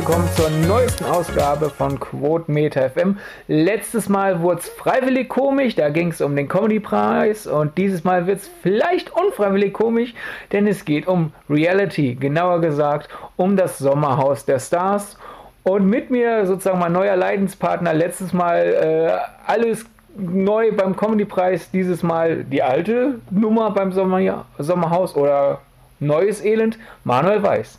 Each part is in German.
willkommen zur neuesten Ausgabe von Quotenmeter FM. Letztes Mal wurde es freiwillig komisch, da ging es um den Comedy-Preis und dieses Mal wird es vielleicht unfreiwillig komisch, denn es geht um Reality, genauer gesagt um das Sommerhaus der Stars. Und mit mir sozusagen mein neuer Leidenspartner, letztes Mal äh, alles neu beim Comedy-Preis, dieses Mal die alte Nummer beim Sommer Sommerhaus oder neues Elend, Manuel Weiß.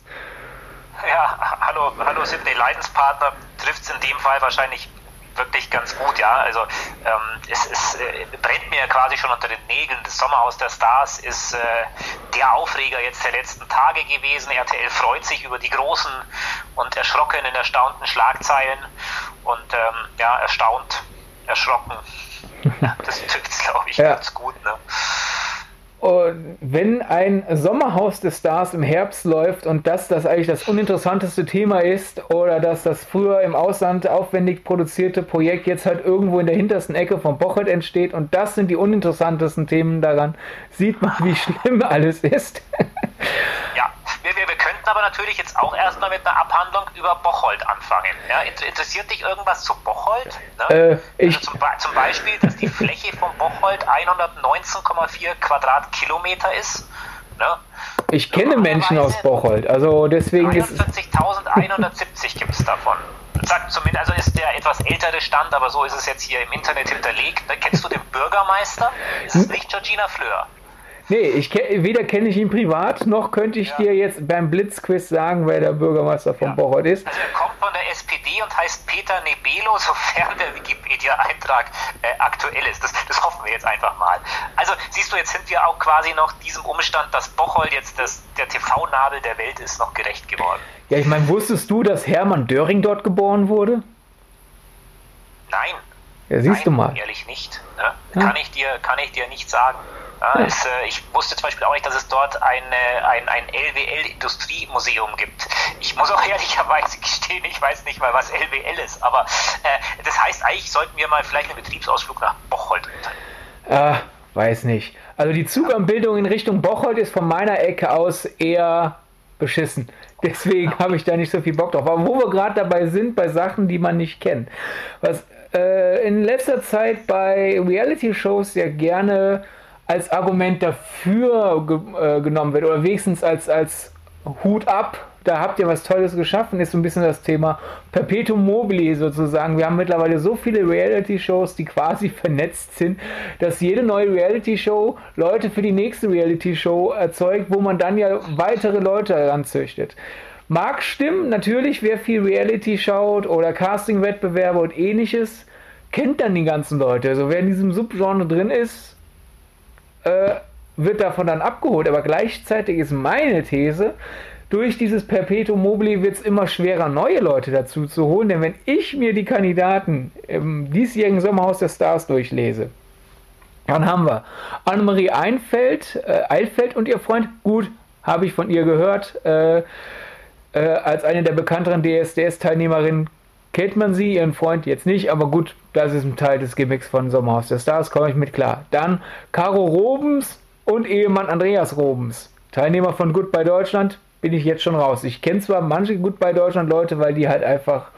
Ja, hallo, hallo Sidney, Leidenspartner trifft es in dem Fall wahrscheinlich wirklich ganz gut, ja. Also ähm, es, es äh, brennt mir quasi schon unter den Nägeln. Das Sommerhaus der Stars ist äh, der Aufreger jetzt der letzten Tage gewesen. RTL freut sich über die großen und erschrockenen, erstaunten Schlagzeilen und ähm, ja, erstaunt, erschrocken. das trifft es, glaube ich, ja. ganz gut. Ne? Wenn ein Sommerhaus des Stars im Herbst läuft und das das eigentlich das uninteressanteste Thema ist oder dass das früher im Ausland aufwendig produzierte Projekt jetzt halt irgendwo in der hintersten Ecke vom Bochert entsteht und das sind die uninteressantesten Themen daran, sieht man, wie schlimm alles ist. Wir, wir, wir könnten aber natürlich jetzt auch erstmal mit einer Abhandlung über Bocholt anfangen. Ja, interessiert dich irgendwas zu Bocholt? Ne? Äh, also zum, zum, Beispiel, dass die Fläche von Bocholt 119,4 Quadratkilometer ist. Ne? Ich kenne Menschen aus Bocholt, also deswegen ist. 49.170 gibt es davon. Sagt zumindest, also ist der etwas ältere Stand, aber so ist es jetzt hier im Internet hinterlegt. Ne? Kennst du den Bürgermeister? Das ist nicht Georgina Fleur. Nee, ich weder kenne ich ihn privat, noch könnte ich ja. dir jetzt beim Blitzquiz sagen, wer der Bürgermeister von ja. Bocholt ist. Also er kommt von der SPD und heißt Peter Nebelo, sofern der Wikipedia-Eintrag äh, aktuell ist. Das, das, hoffen wir jetzt einfach mal. Also siehst du, jetzt sind wir auch quasi noch diesem Umstand, dass Bocholt jetzt das, der TV-Nabel der Welt ist, noch gerecht geworden. Ja, ich meine, wusstest du, dass Hermann Döring dort geboren wurde? Nein. Ja, siehst Nein, du mal. Ehrlich nicht. Ne? Ja. Kann, ich dir, kann ich dir nicht sagen. Ja, es, äh, ich wusste zum Beispiel auch nicht, dass es dort eine, ein, ein LWL-Industriemuseum gibt. Ich muss auch ehrlicherweise gestehen, ich weiß nicht mal, was LWL ist, aber äh, das heißt, eigentlich sollten wir mal vielleicht einen Betriebsausflug nach Bocholt unternehmen. Äh, weiß nicht. Also die Zuganbildung in Richtung Bocholt ist von meiner Ecke aus eher beschissen. Deswegen habe ich da nicht so viel Bock drauf. Aber wo wir gerade dabei sind, bei Sachen, die man nicht kennt. Was äh, in letzter Zeit bei Reality-Shows ja gerne als Argument dafür ge äh, genommen wird oder wenigstens als, als Hut ab, da habt ihr was Tolles geschaffen, ist so ein bisschen das Thema Perpetuum mobile sozusagen. Wir haben mittlerweile so viele Reality-Shows, die quasi vernetzt sind, dass jede neue Reality-Show Leute für die nächste Reality-Show erzeugt, wo man dann ja weitere Leute heranzüchtet. Mag stimmen, natürlich, wer viel Reality schaut oder Casting-Wettbewerbe und ähnliches, kennt dann die ganzen Leute. Also wer in diesem Subgenre drin ist, äh, wird davon dann abgeholt. Aber gleichzeitig ist meine These, durch dieses Perpetuum mobile wird es immer schwerer, neue Leute dazu zu holen. Denn wenn ich mir die Kandidaten im diesjährigen Sommerhaus der Stars durchlese, dann haben wir Annemarie Einfeld, äh, Eilfeld und ihr Freund. Gut, habe ich von ihr gehört. Äh, äh, als eine der bekannteren DSDS-Teilnehmerinnen kennt man sie, ihren Freund jetzt nicht, aber gut, das ist ein Teil des Gimmicks von Sommerhaus der Stars, komme ich mit klar. Dann Caro Robens und Ehemann Andreas Robens. Teilnehmer von Goodbye Deutschland, bin ich jetzt schon raus. Ich kenne zwar manche Goodbye Deutschland Leute, weil die halt einfach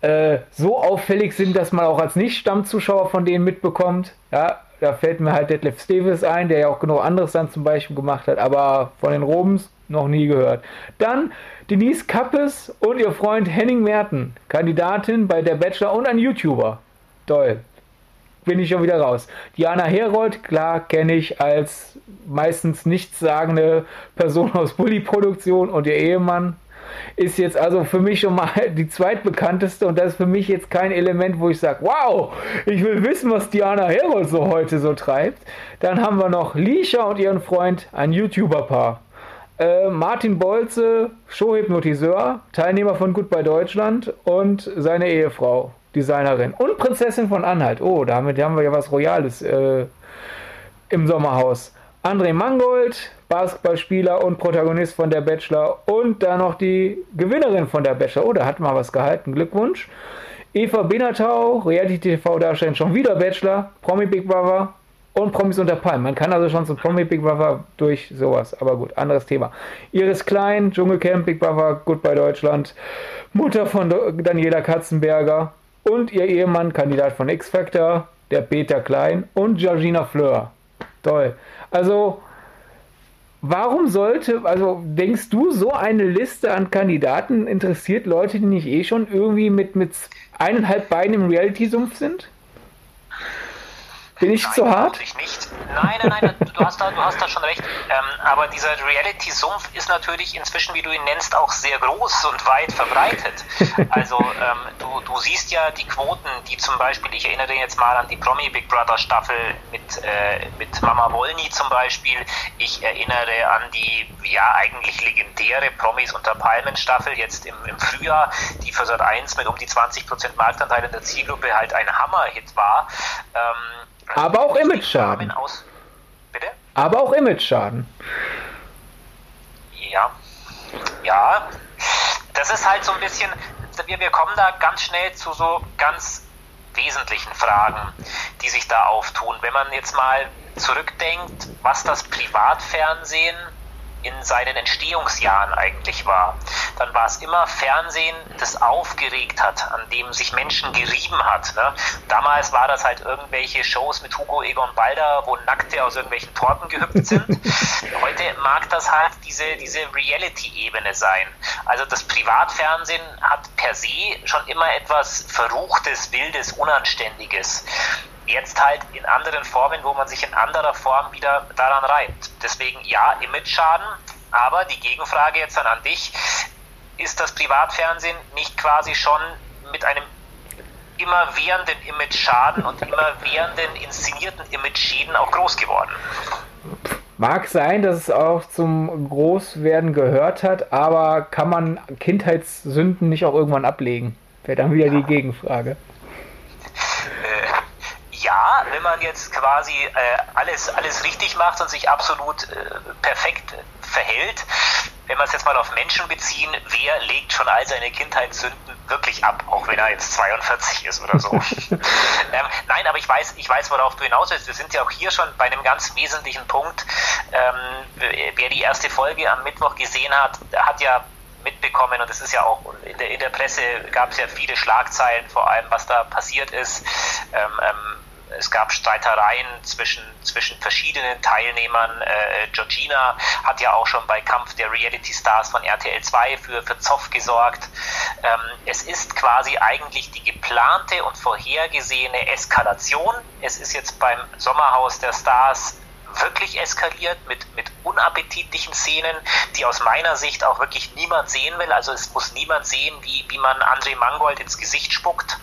äh, so auffällig sind, dass man auch als Nicht-Stammzuschauer von denen mitbekommt. Ja, da fällt mir halt Detlef Stevens ein, der ja auch genug anderes dann zum Beispiel gemacht hat, aber von den Robens noch nie gehört. Dann Denise Kappes und ihr Freund Henning Merten, Kandidatin bei der Bachelor und ein YouTuber. Toll. Bin ich schon wieder raus. Diana Herold, klar, kenne ich als meistens nichtssagende Person aus Bully-Produktion und ihr Ehemann ist jetzt also für mich schon mal die zweitbekannteste und das ist für mich jetzt kein Element, wo ich sage, wow, ich will wissen, was Diana Herold so heute so treibt. Dann haben wir noch Lisha und ihren Freund, ein YouTuber-Paar. Äh, Martin Bolze, Showhypnotiseur, Teilnehmer von Goodbye Deutschland und seine Ehefrau, Designerin. Und Prinzessin von Anhalt. Oh, damit haben wir ja was Royales äh, im Sommerhaus. André Mangold, Basketballspieler und Protagonist von der Bachelor. Und dann noch die Gewinnerin von der Bachelor. Oh, da hat mal was gehalten. Glückwunsch. Eva Benatau, Reality-TV-Darstellerin, schon wieder Bachelor, Promi Big Brother und Promis unter Palmen. Man kann also schon zum Promi Big Brother durch sowas. Aber gut, anderes Thema. Iris Klein, Dschungelcamp, Big Brother, Goodbye Deutschland. Mutter von Daniela Katzenberger und ihr Ehemann, Kandidat von X Factor, der Peter Klein und Georgina Fleur. Toll. Also, warum sollte, also denkst du, so eine Liste an Kandidaten interessiert Leute, die nicht eh schon irgendwie mit, mit eineinhalb Beinen im Reality-Sumpf sind? Bin ich nein, zu hart? Ich nicht. Nein, nein, nein, du hast da, du hast da schon recht. Ähm, aber dieser Reality-Sumpf ist natürlich inzwischen, wie du ihn nennst, auch sehr groß und weit verbreitet. Also ähm, du, du siehst ja die Quoten, die zum Beispiel, ich erinnere jetzt mal an die Promi Big Brother Staffel mit, äh, mit Mama Wolny zum Beispiel. Ich erinnere an die ja eigentlich legendäre Promis unter Palmen Staffel jetzt im, im Frühjahr, die für Sat 1 mit um die 20% Marktanteil in der Zielgruppe halt ein Hammer-Hit war. Ähm, aber auch Image-Schaden. Bitte? Aber auch Image-Schaden. Ja. Ja. Das ist halt so ein bisschen, wir, wir kommen da ganz schnell zu so ganz wesentlichen Fragen, die sich da auftun. Wenn man jetzt mal zurückdenkt, was das Privatfernsehen in seinen Entstehungsjahren eigentlich war, dann war es immer Fernsehen, das aufgeregt hat, an dem sich Menschen gerieben hat. Ne? Damals war das halt irgendwelche Shows mit Hugo Egon Balder, wo Nackte aus irgendwelchen Torten gehüpft sind. Heute mag das halt diese, diese Reality-Ebene sein. Also das Privatfernsehen hat per se schon immer etwas Verruchtes, Wildes, Unanständiges jetzt halt in anderen Formen, wo man sich in anderer Form wieder daran reibt. Deswegen ja, Image-Schaden, aber die Gegenfrage jetzt dann an dich, ist das Privatfernsehen nicht quasi schon mit einem immerwährenden Image-Schaden und immerwährenden inszenierten Image-Schäden auch groß geworden? Mag sein, dass es auch zum Großwerden gehört hat, aber kann man Kindheitssünden nicht auch irgendwann ablegen? Wäre dann wieder ja. die Gegenfrage ja, wenn man jetzt quasi äh, alles, alles richtig macht und sich absolut äh, perfekt verhält, wenn wir es jetzt mal auf Menschen beziehen, wer legt schon all seine Kindheitssünden wirklich ab, auch wenn er jetzt 42 ist oder so. ähm, nein, aber ich weiß, ich weiß, worauf du hinaus willst. Wir sind ja auch hier schon bei einem ganz wesentlichen Punkt. Ähm, wer die erste Folge am Mittwoch gesehen hat, hat ja mitbekommen und es ist ja auch in der, in der Presse gab es ja viele Schlagzeilen, vor allem was da passiert ist. Ähm, ähm es gab Streitereien zwischen, zwischen verschiedenen Teilnehmern. Äh, Georgina hat ja auch schon bei Kampf der Reality Stars von RTL 2 für, für Zoff gesorgt. Ähm, es ist quasi eigentlich die geplante und vorhergesehene Eskalation. Es ist jetzt beim Sommerhaus der Stars wirklich eskaliert mit, mit unappetitlichen Szenen, die aus meiner Sicht auch wirklich niemand sehen will. Also es muss niemand sehen, wie, wie man André Mangold ins Gesicht spuckt.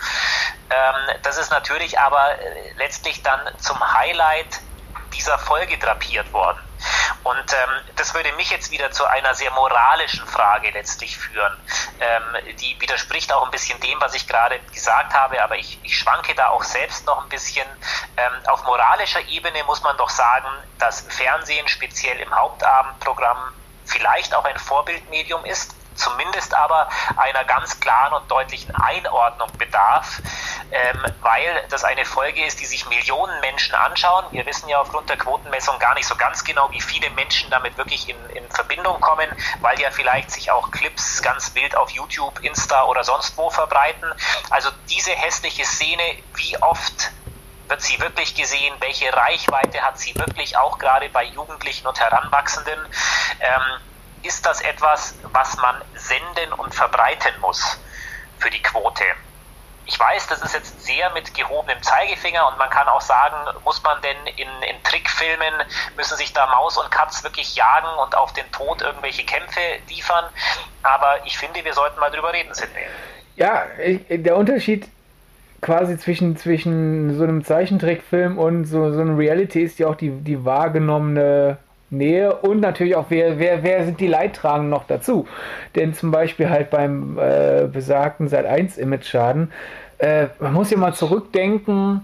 Ähm, das ist natürlich aber äh, letztlich dann zum Highlight dieser Folge drapiert worden. Und ähm, das würde mich jetzt wieder zu einer sehr moralischen Frage letztlich führen. Ähm, die widerspricht auch ein bisschen dem, was ich gerade gesagt habe, aber ich, ich schwanke da auch selbst noch ein bisschen. Ähm, auf moralischer Ebene muss man doch sagen, dass Fernsehen speziell im Hauptabendprogramm vielleicht auch ein Vorbildmedium ist zumindest aber einer ganz klaren und deutlichen Einordnung bedarf, ähm, weil das eine Folge ist, die sich Millionen Menschen anschauen. Wir wissen ja aufgrund der Quotenmessung gar nicht so ganz genau, wie viele Menschen damit wirklich in, in Verbindung kommen, weil ja vielleicht sich auch Clips ganz wild auf YouTube, Insta oder sonst wo verbreiten. Also diese hässliche Szene, wie oft wird sie wirklich gesehen? Welche Reichweite hat sie wirklich auch gerade bei Jugendlichen und Heranwachsenden? Ähm, ist das etwas, was man senden und verbreiten muss für die Quote. Ich weiß, das ist jetzt sehr mit gehobenem Zeigefinger und man kann auch sagen, muss man denn in, in Trickfilmen, müssen sich da Maus und Katz wirklich jagen und auf den Tod irgendwelche Kämpfe liefern. Aber ich finde, wir sollten mal drüber reden, Sidney. Ja, der Unterschied quasi zwischen, zwischen so einem Zeichentrickfilm und so, so einem Reality ist ja auch die, die wahrgenommene Nähe und natürlich auch, wer, wer, wer sind die Leidtragenden noch dazu? Denn zum Beispiel halt beim äh, besagten Sat 1 Image-Schaden, äh, man muss ja mal zurückdenken,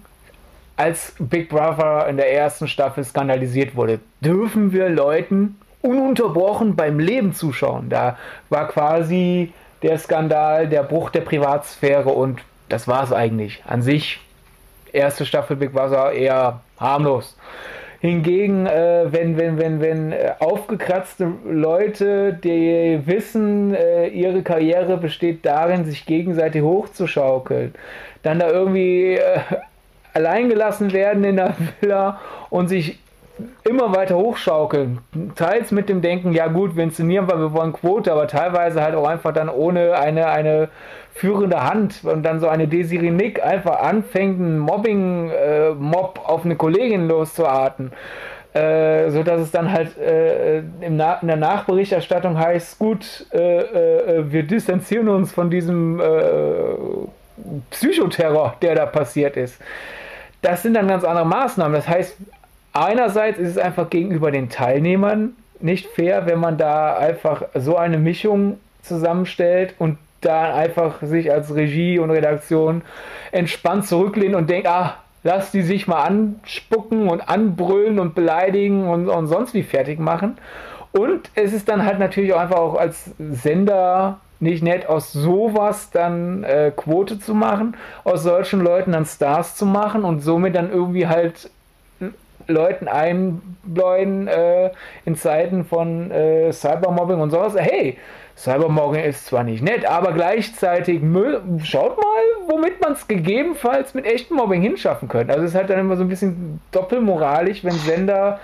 als Big Brother in der ersten Staffel skandalisiert wurde, dürfen wir Leuten ununterbrochen beim Leben zuschauen. Da war quasi der Skandal, der Bruch der Privatsphäre und das war es eigentlich. An sich erste Staffel Big Brother eher harmlos. Hingegen, äh, wenn, wenn, wenn, wenn äh, aufgekratzte Leute, die wissen, äh, ihre Karriere besteht darin, sich gegenseitig hochzuschaukeln, dann da irgendwie äh, alleingelassen werden in der Villa und sich immer weiter hochschaukeln. Teils mit dem Denken, ja gut, wir inszenieren, weil wir wollen Quote, aber teilweise halt auch einfach dann ohne eine, eine führende Hand und dann so eine Desiree Nick einfach anfängt, einen Mobbing-Mob äh, auf eine Kollegin loszuarten. Äh, so dass es dann halt äh, in der Nachberichterstattung heißt, gut, äh, äh, wir distanzieren uns von diesem äh, Psychoterror, der da passiert ist. Das sind dann ganz andere Maßnahmen. Das heißt, einerseits ist es einfach gegenüber den Teilnehmern nicht fair, wenn man da einfach so eine Mischung zusammenstellt und da einfach sich als Regie und Redaktion entspannt zurücklehnen und denkt, ah, lass die sich mal anspucken und anbrüllen und beleidigen und, und sonst wie fertig machen. Und es ist dann halt natürlich auch einfach auch als Sender nicht nett, aus sowas dann äh, Quote zu machen, aus solchen Leuten dann Stars zu machen und somit dann irgendwie halt Leuten einbläuen äh, in Zeiten von äh, Cybermobbing und sowas. Hey, Cybermobbing ist zwar nicht nett, aber gleichzeitig. Schaut mal, womit man es gegebenenfalls mit echtem Mobbing hinschaffen könnte. Also es ist halt dann immer so ein bisschen doppelmoralisch, wenn Sender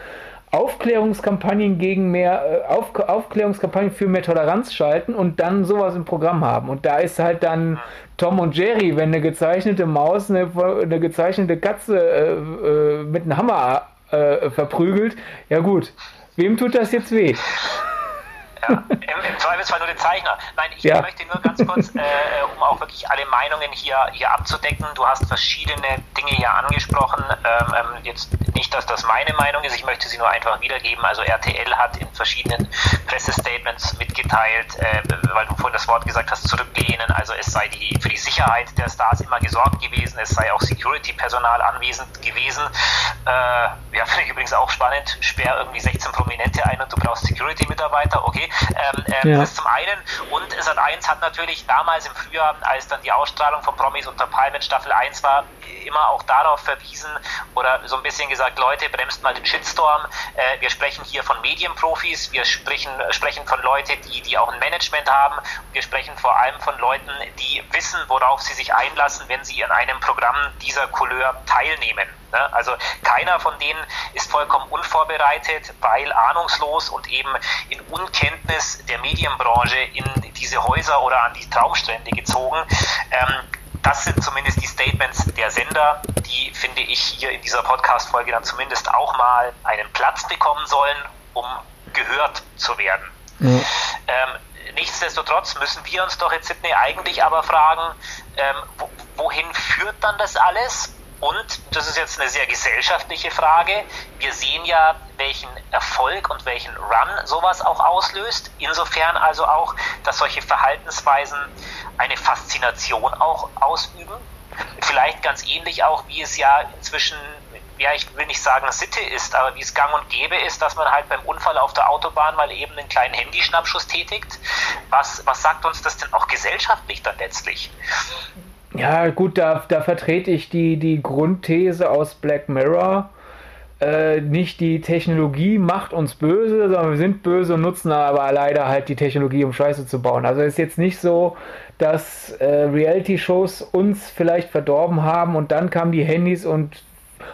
Aufklärungskampagnen gegen mehr, äh, Auf, Aufklärungskampagnen für mehr Toleranz schalten und dann sowas im Programm haben. Und da ist halt dann Tom und Jerry, wenn eine gezeichnete Maus eine, eine gezeichnete Katze äh, äh, mit einem Hammer äh, verprügelt. Ja gut, wem tut das jetzt weh? Ja, im, im, Zweifelsfall nur den Zeichner. Nein, ich ja. möchte nur ganz kurz, äh, um auch wirklich alle Meinungen hier, hier abzudecken. Du hast verschiedene Dinge hier angesprochen. Ähm, ähm, jetzt nicht, dass das meine Meinung ist, ich möchte sie nur einfach wiedergeben. Also RTL hat in verschiedenen Pressestatements mitgeteilt, äh, weil du vorhin das Wort gesagt hast, zurücklehnen. Also es sei die, für die Sicherheit der Stars immer gesorgt gewesen, es sei auch Security-Personal anwesend gewesen. Äh, ja, finde ich übrigens auch spannend. Sperr irgendwie 16 Prominente ein und du brauchst Security-Mitarbeiter. Okay, ähm, ähm, ja. Das zum einen. Und Sat 1 hat natürlich damals im Frühjahr, als dann die Ausstrahlung von Promis unter Palmen Staffel 1 war, immer auch darauf verwiesen oder so ein bisschen gesagt, Leute, bremst mal den Shitstorm. Äh, wir sprechen hier von Medienprofis, wir sprechen, sprechen von Leuten, die, die auch ein Management haben. Wir sprechen vor allem von Leuten, die wissen, worauf sie sich einlassen, wenn sie in einem Programm dieser Couleur teilnehmen. Ne? Also keiner von denen ist vollkommen unvorbereitet, weil ahnungslos und eben in Unkenntnis der Medienbranche in diese Häuser oder an die Traumstrände gezogen. Ähm, das sind zumindest die Statements der Sender, die, finde ich, hier in dieser Podcast-Folge dann zumindest auch mal einen Platz bekommen sollen, um gehört zu werden. Mhm. Ähm, nichtsdestotrotz müssen wir uns doch jetzt, Sydney, eigentlich aber fragen, ähm, wohin führt dann das alles? Und das ist jetzt eine sehr gesellschaftliche Frage. Wir sehen ja, welchen Erfolg und welchen Run sowas auch auslöst. Insofern also auch, dass solche Verhaltensweisen eine Faszination auch ausüben. Vielleicht ganz ähnlich auch, wie es ja inzwischen ja, ich will nicht sagen Sitte ist, aber wie es gang und gäbe ist, dass man halt beim Unfall auf der Autobahn mal eben einen kleinen Handyschnappschuss tätigt. Was, was sagt uns das denn auch gesellschaftlich dann letztlich? Ja, gut, da, da vertrete ich die, die Grundthese aus Black Mirror. Äh, nicht die Technologie macht uns böse, sondern wir sind böse und nutzen aber leider halt die Technologie, um Scheiße zu bauen. Also ist jetzt nicht so, dass äh, Reality-Shows uns vielleicht verdorben haben und dann kamen die Handys und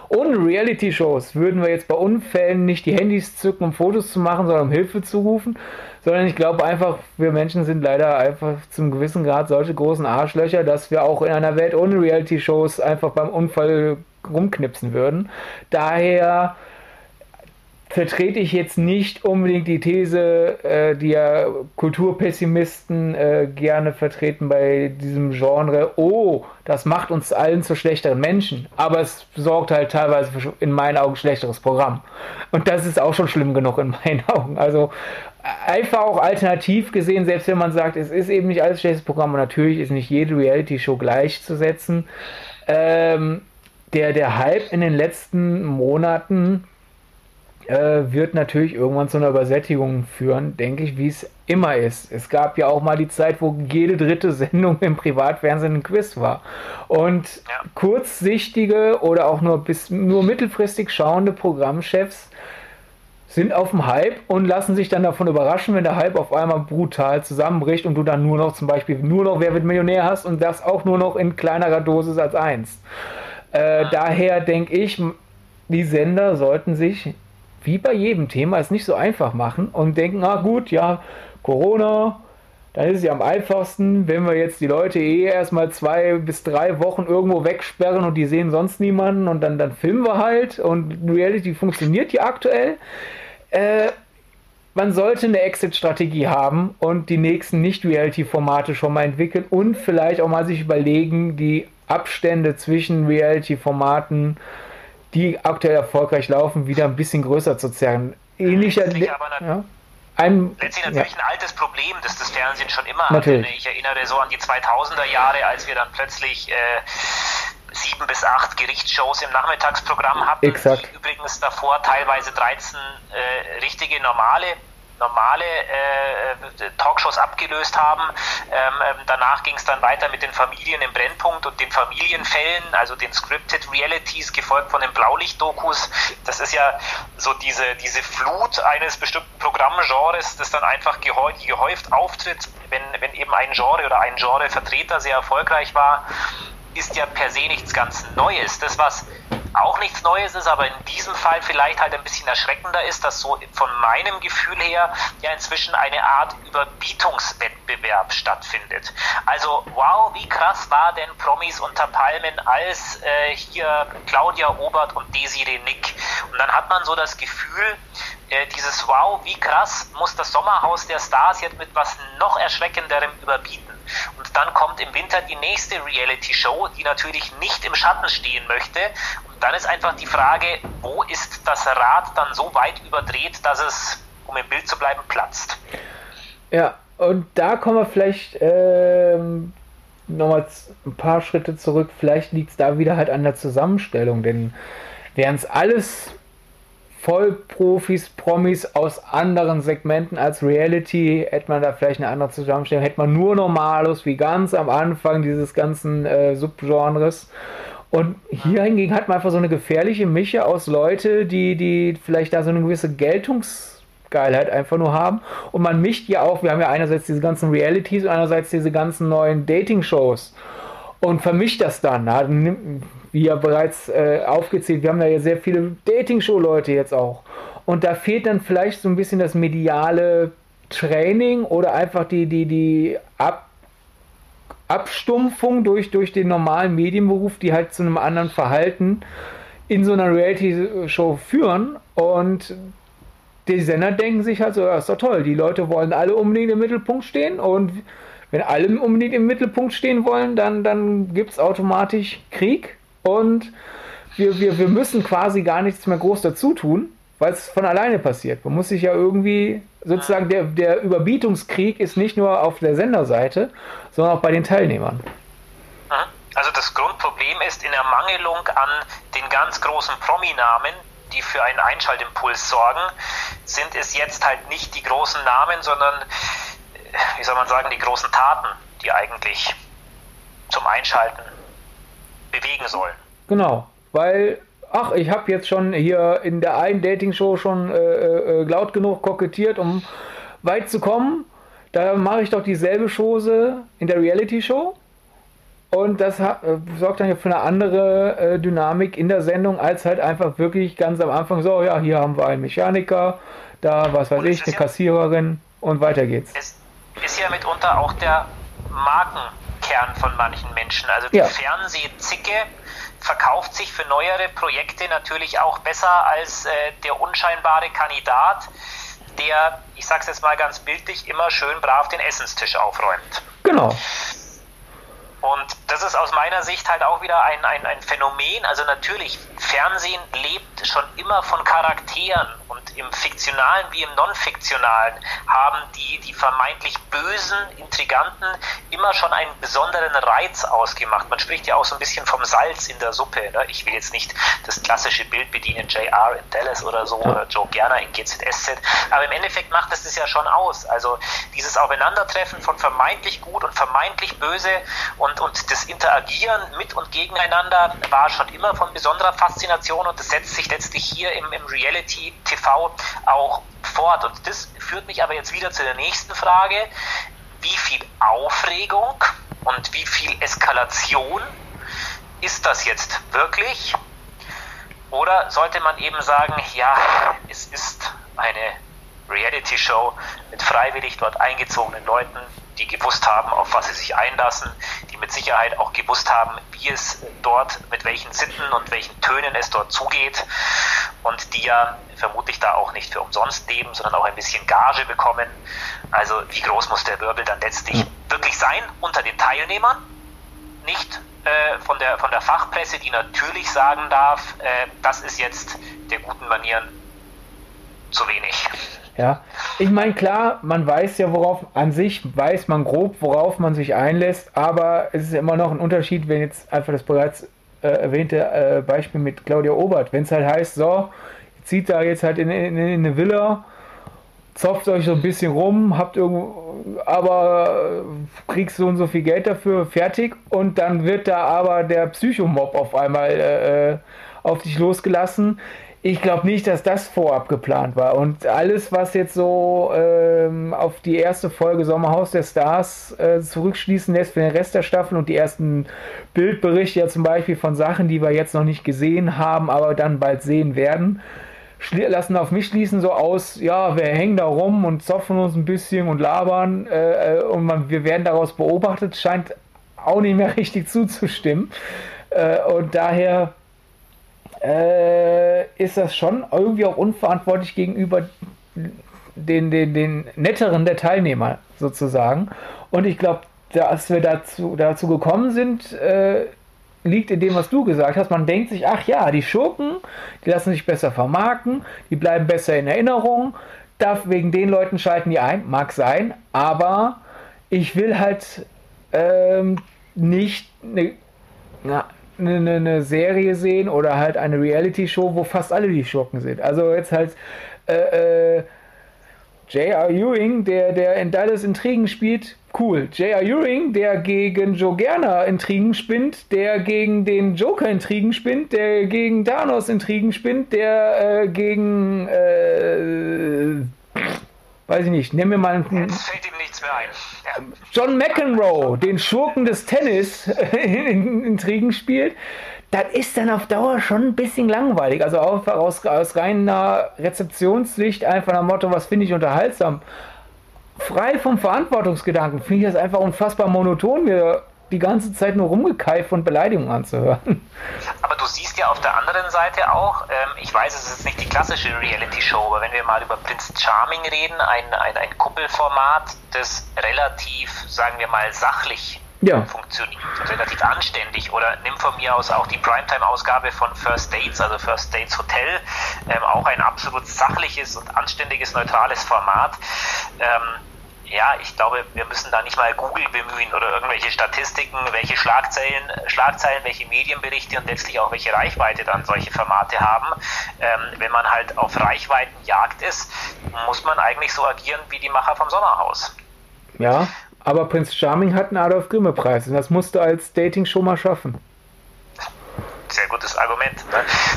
ohne Reality-Shows würden wir jetzt bei Unfällen nicht die Handys zücken, um Fotos zu machen, sondern um Hilfe zu rufen, sondern ich glaube einfach, wir Menschen sind leider einfach zum gewissen Grad solche großen Arschlöcher, dass wir auch in einer Welt ohne Reality-Shows einfach beim Unfall rumknipsen würden. Daher vertrete ich jetzt nicht unbedingt die These, äh, die ja Kulturpessimisten äh, gerne vertreten bei diesem Genre, oh, das macht uns allen zu schlechteren Menschen, aber es sorgt halt teilweise für in meinen Augen schlechteres Programm. Und das ist auch schon schlimm genug in meinen Augen. Also einfach auch alternativ gesehen, selbst wenn man sagt, es ist eben nicht alles schlechtes Programm und natürlich ist nicht jede Reality-Show gleichzusetzen. Ähm, der, der Hype in den letzten Monaten äh, wird natürlich irgendwann zu einer Übersättigung führen, denke ich, wie es immer ist. Es gab ja auch mal die Zeit, wo jede dritte Sendung im Privatfernsehen ein Quiz war. Und ja. kurzsichtige oder auch nur bis nur mittelfristig schauende Programmchefs sind auf dem Hype und lassen sich dann davon überraschen, wenn der Hype auf einmal brutal zusammenbricht und du dann nur noch zum Beispiel nur noch Wer wird Millionär hast und das auch nur noch in kleinerer Dosis als eins. Äh, daher denke ich, die Sender sollten sich wie bei jedem Thema es nicht so einfach machen und denken, ah gut, ja, Corona, dann ist es ja am einfachsten, wenn wir jetzt die Leute eh erstmal zwei bis drei Wochen irgendwo wegsperren und die sehen sonst niemanden und dann, dann filmen wir halt und Reality funktioniert ja aktuell. Äh, man sollte eine Exit-Strategie haben und die nächsten Nicht-Reality-Formate schon mal entwickeln und vielleicht auch mal sich überlegen, die Abstände zwischen Reality-Formaten, die aktuell erfolgreich laufen, wieder ein bisschen größer zu zerren. Ähnlicher. Ja, ein, letztlich natürlich ja. ein altes Problem, das das Fernsehen schon immer natürlich. hatte. Ich erinnere so an die 2000er Jahre, als wir dann plötzlich äh, sieben bis acht Gerichtsshows im Nachmittagsprogramm hatten, Exakt. die übrigens davor teilweise 13 äh, richtige normale normale äh, Talkshows abgelöst haben. Ähm, ähm, danach ging es dann weiter mit den Familien im Brennpunkt und den Familienfällen, also den Scripted Realities, gefolgt von den Blaulicht-Dokus. Das ist ja so diese, diese Flut eines bestimmten Programmgenres, das dann einfach gehäuft auftritt, wenn, wenn eben ein Genre oder ein Genrevertreter sehr erfolgreich war ist ja per se nichts ganz Neues. Das, was auch nichts Neues ist, aber in diesem Fall vielleicht halt ein bisschen erschreckender ist, dass so von meinem Gefühl her ja inzwischen eine Art Überbietungswettbewerb stattfindet. Also wow, wie krass war denn Promis unter Palmen als äh, hier Claudia Obert und Desiree Nick. Und dann hat man so das Gefühl, äh, dieses wow, wie krass muss das Sommerhaus der Stars jetzt mit was noch erschreckenderem überbieten. Und dann kommt im Winter die nächste Reality-Show, die natürlich nicht im Schatten stehen möchte. Und dann ist einfach die Frage, wo ist das Rad dann so weit überdreht, dass es, um im Bild zu bleiben, platzt. Ja, und da kommen wir vielleicht ähm, nochmal ein paar Schritte zurück. Vielleicht liegt es da wieder halt an der Zusammenstellung, denn während es alles Vollprofis, Promis aus anderen Segmenten als Reality, hätte man da vielleicht eine andere Zusammenstellung, hätte man nur Normalos, wie ganz am Anfang dieses ganzen äh, Subgenres. Und hier hingegen hat man einfach so eine gefährliche Mische aus Leute, die, die vielleicht da so eine gewisse Geltungsgeilheit einfach nur haben. Und man mischt ja auch, wir haben ja einerseits diese ganzen Realities und einerseits diese ganzen neuen Dating-Shows und vermischt das dann. Ja, wie ja bereits äh, aufgezählt, wir haben da ja sehr viele Dating-Show-Leute jetzt auch. Und da fehlt dann vielleicht so ein bisschen das mediale Training oder einfach die, die, die Ab Abstumpfung durch, durch den normalen Medienberuf, die halt zu einem anderen Verhalten in so einer Reality-Show führen. Und die Sender denken sich halt so, ja, ist doch toll, die Leute wollen alle unbedingt im Mittelpunkt stehen und wenn alle unbedingt im Mittelpunkt stehen wollen, dann, dann gibt es automatisch Krieg und wir, wir, wir müssen quasi gar nichts mehr groß dazu tun, weil es von alleine passiert. Man muss sich ja irgendwie, sozusagen, der, der Überbietungskrieg ist nicht nur auf der Senderseite, sondern auch bei den Teilnehmern. Also das Grundproblem ist in Ermangelung an den ganz großen Prominamen, die für einen Einschaltimpuls sorgen, sind es jetzt halt nicht die großen Namen, sondern wie soll man sagen, die großen Taten, die eigentlich zum Einschalten bewegen sollen. Genau, weil, ach, ich habe jetzt schon hier in der einen Dating-Show schon äh, äh, laut genug kokettiert, um weit zu kommen. Da mache ich doch dieselbe Chose in der Reality-Show. Und das hat, äh, sorgt dann für eine andere äh, Dynamik in der Sendung, als halt einfach wirklich ganz am Anfang so, ja, hier haben wir einen Mechaniker, da, was weiß ich, eine ja, Kassiererin und weiter geht's. Es ist ja mitunter auch der Markenkern von manchen Menschen. Also die ja. Fernsehzicke verkauft sich für neuere Projekte natürlich auch besser als äh, der unscheinbare Kandidat, der, ich sag's jetzt mal ganz bildlich, immer schön brav den Essenstisch aufräumt. Genau. Und das ist aus meiner Sicht halt auch wieder ein, ein, ein Phänomen. Also natürlich, Fernsehen lebt schon immer von Charakteren und im Fiktionalen wie im Non-Fiktionalen haben die, die vermeintlich bösen Intriganten immer schon einen besonderen Reiz ausgemacht. Man spricht ja auch so ein bisschen vom Salz in der Suppe. Ne? Ich will jetzt nicht das klassische Bild bedienen, JR in Dallas oder so, oder Joe Gerner in GZSZ, aber im Endeffekt macht es das ja schon aus. Also dieses Aufeinandertreffen von vermeintlich gut und vermeintlich böse und, und das Interagieren mit und gegeneinander war schon immer von besonderer Faszination und das setzt sich letztlich hier im, im Reality-TV auch fort. Und das führt mich aber jetzt wieder zu der nächsten Frage. Wie viel Aufregung und wie viel Eskalation ist das jetzt wirklich? Oder sollte man eben sagen, ja, es ist eine Reality-Show mit freiwillig dort eingezogenen Leuten, die gewusst haben, auf was sie sich einlassen, Sicherheit auch gewusst haben, wie es dort, mit welchen Sitten und welchen Tönen es dort zugeht und die ja vermutlich da auch nicht für umsonst leben, sondern auch ein bisschen Gage bekommen. Also wie groß muss der Wirbel dann letztlich hm. wirklich sein unter den Teilnehmern? Nicht äh, von, der, von der Fachpresse, die natürlich sagen darf, äh, das ist jetzt der guten Manieren zu wenig. Ja, ich meine, klar, man weiß ja, worauf, an sich weiß man grob, worauf man sich einlässt, aber es ist immer noch ein Unterschied, wenn jetzt einfach das bereits äh, erwähnte äh, Beispiel mit Claudia Obert, wenn es halt heißt, so, zieht da jetzt halt in, in, in, eine Villa, zopft euch so ein bisschen rum, habt irgendwo, aber kriegst so und so viel Geld dafür, fertig, und dann wird da aber der Psychomob auf einmal äh, äh auf dich losgelassen ich glaube nicht, dass das vorab geplant war. Und alles, was jetzt so ähm, auf die erste Folge Sommerhaus der Stars äh, zurückschließen lässt für den Rest der Staffel und die ersten Bildberichte ja zum Beispiel von Sachen, die wir jetzt noch nicht gesehen haben, aber dann bald sehen werden, lassen auf mich schließen so aus, ja, wir hängen da rum und zopfen uns ein bisschen und labern äh, äh, und man, wir werden daraus beobachtet, scheint auch nicht mehr richtig zuzustimmen. Äh, und daher äh, ist das schon irgendwie auch unverantwortlich gegenüber den, den, den netteren der Teilnehmer sozusagen. Und ich glaube, dass wir dazu, dazu gekommen sind, äh, liegt in dem, was du gesagt hast. Man denkt sich, ach ja, die Schurken, die lassen sich besser vermarkten, die bleiben besser in Erinnerung. Darf wegen den Leuten schalten die ein, mag sein, aber ich will halt ähm, nicht eine, eine, eine, Serie sehen oder halt eine Reality-Show, wo fast alle die Schurken sind. Also jetzt halt äh, äh, J.R. Ewing, der, der in Dallas Intrigen spielt, cool. J.R. Ewing, der gegen Joe Gerner Intrigen spinnt, der gegen den Joker Intrigen spinnt, der gegen Thanos Intrigen spinnt, der äh, gegen äh, weiß ich nicht, nimm mir mal einen. Jetzt fällt ihm nichts mehr ein. Ja. John McEnroe, den Schurken des Tennis in Intrigen spielt. Das ist dann auf Dauer schon ein bisschen langweilig. Also auch aus, aus reiner Rezeptionssicht einfach nach Motto, was finde ich unterhaltsam. Frei vom Verantwortungsgedanken finde ich das einfach unfassbar monoton. Wir die ganze Zeit nur rumgekeift und Beleidigungen anzuhören. Aber du siehst ja auf der anderen Seite auch, ähm, ich weiß, es ist nicht die klassische Reality-Show, aber wenn wir mal über Prince Charming reden, ein, ein, ein Kuppelformat, das relativ, sagen wir mal, sachlich ja. funktioniert, relativ anständig. Oder nimm von mir aus auch die Primetime-Ausgabe von First Dates, also First Dates Hotel, ähm, auch ein absolut sachliches und anständiges, neutrales Format. Ähm, ja, ich glaube, wir müssen da nicht mal Google bemühen oder irgendwelche Statistiken, welche Schlagzeilen, Schlagzeilen, welche Medienberichte und letztlich auch welche Reichweite dann solche Formate haben. Ähm, wenn man halt auf Reichweitenjagd ist, muss man eigentlich so agieren wie die Macher vom Sommerhaus. Ja, aber Prinz Charming hat einen Adolf Grimme Preis und das musst du als Dating schon mal schaffen gutes Argument.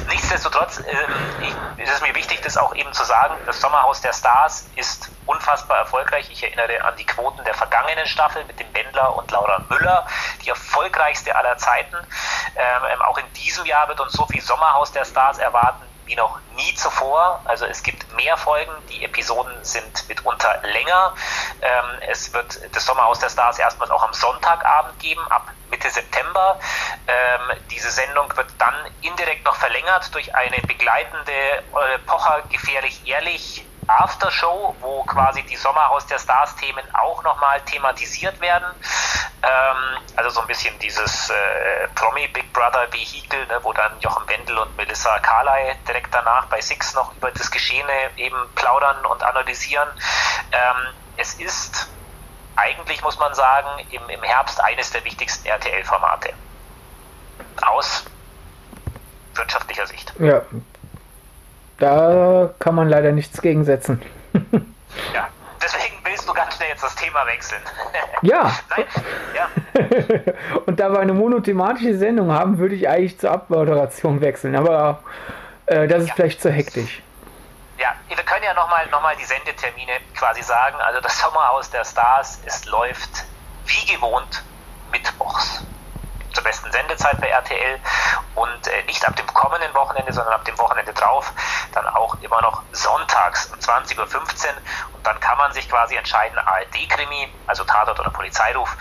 Nichtsdestotrotz ähm, ist es mir wichtig, das auch eben zu sagen, das Sommerhaus der Stars ist unfassbar erfolgreich. Ich erinnere an die Quoten der vergangenen Staffel mit dem Bendler und Laura Müller, die erfolgreichste aller Zeiten. Ähm, ähm auch in diesem Jahr wird uns so viel Sommerhaus der Stars erwarten wie noch nie zuvor. Also es gibt mehr Folgen, die Episoden sind mitunter länger. Ähm, es wird das Sommerhaus der Stars erstmals auch am Sonntagabend geben, ab Mitte September. Ähm, diese Sendung wird dann indirekt noch verlängert durch eine begleitende äh, Pocher gefährlich ehrlich Aftershow, wo quasi die Sommerhaus der Stars-Themen auch nochmal thematisiert werden. Ähm, also so ein bisschen dieses äh, Promi Big Brother Vehikel, ne, wo dann Jochen Wendel und Melissa Carley direkt danach bei Six noch über das Geschehene eben plaudern und analysieren. Ähm, es ist eigentlich, muss man sagen, im, im Herbst eines der wichtigsten RTL-Formate. Aus wirtschaftlicher Sicht. Ja, da kann man leider nichts gegensetzen. ja, deswegen willst du ganz schnell jetzt das Thema wechseln. Ja. Nein, ja. Und da wir eine monothematische Sendung haben, würde ich eigentlich zur Abmoderation wechseln, aber äh, das ist ja. vielleicht zu hektisch. Ja, wir können ja nochmal noch mal die Sendetermine quasi sagen. Also das Sommerhaus der Stars, es läuft wie gewohnt mittwochs zur besten Sendezeit bei RTL und äh, nicht ab dem kommenden Wochenende, sondern ab dem Wochenende drauf, dann auch immer noch sonntags um 20.15 Uhr dann kann man sich quasi entscheiden, ARD-Krimi, also Tatort oder Polizeiruf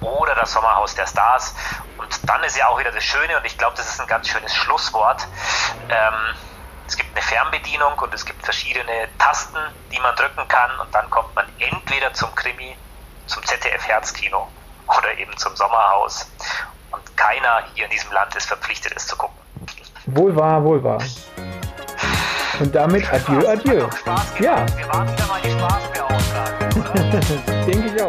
oder das Sommerhaus der Stars und dann ist ja auch wieder das Schöne und ich glaube, das ist ein ganz schönes Schlusswort. Ähm, es gibt eine Fernbedienung und es gibt verschiedene Tasten, die man drücken kann und dann kommt man entweder zum Krimi, zum ZDF Herzkino oder eben zum Sommerhaus und keiner hier in diesem Land ist verpflichtet, es zu gucken. Wohl wahr, wohl wahr. Und damit adieu, adieu. Ja. Wir waren wieder mal die Spaßbeauftragten, oder? Denke ich auch.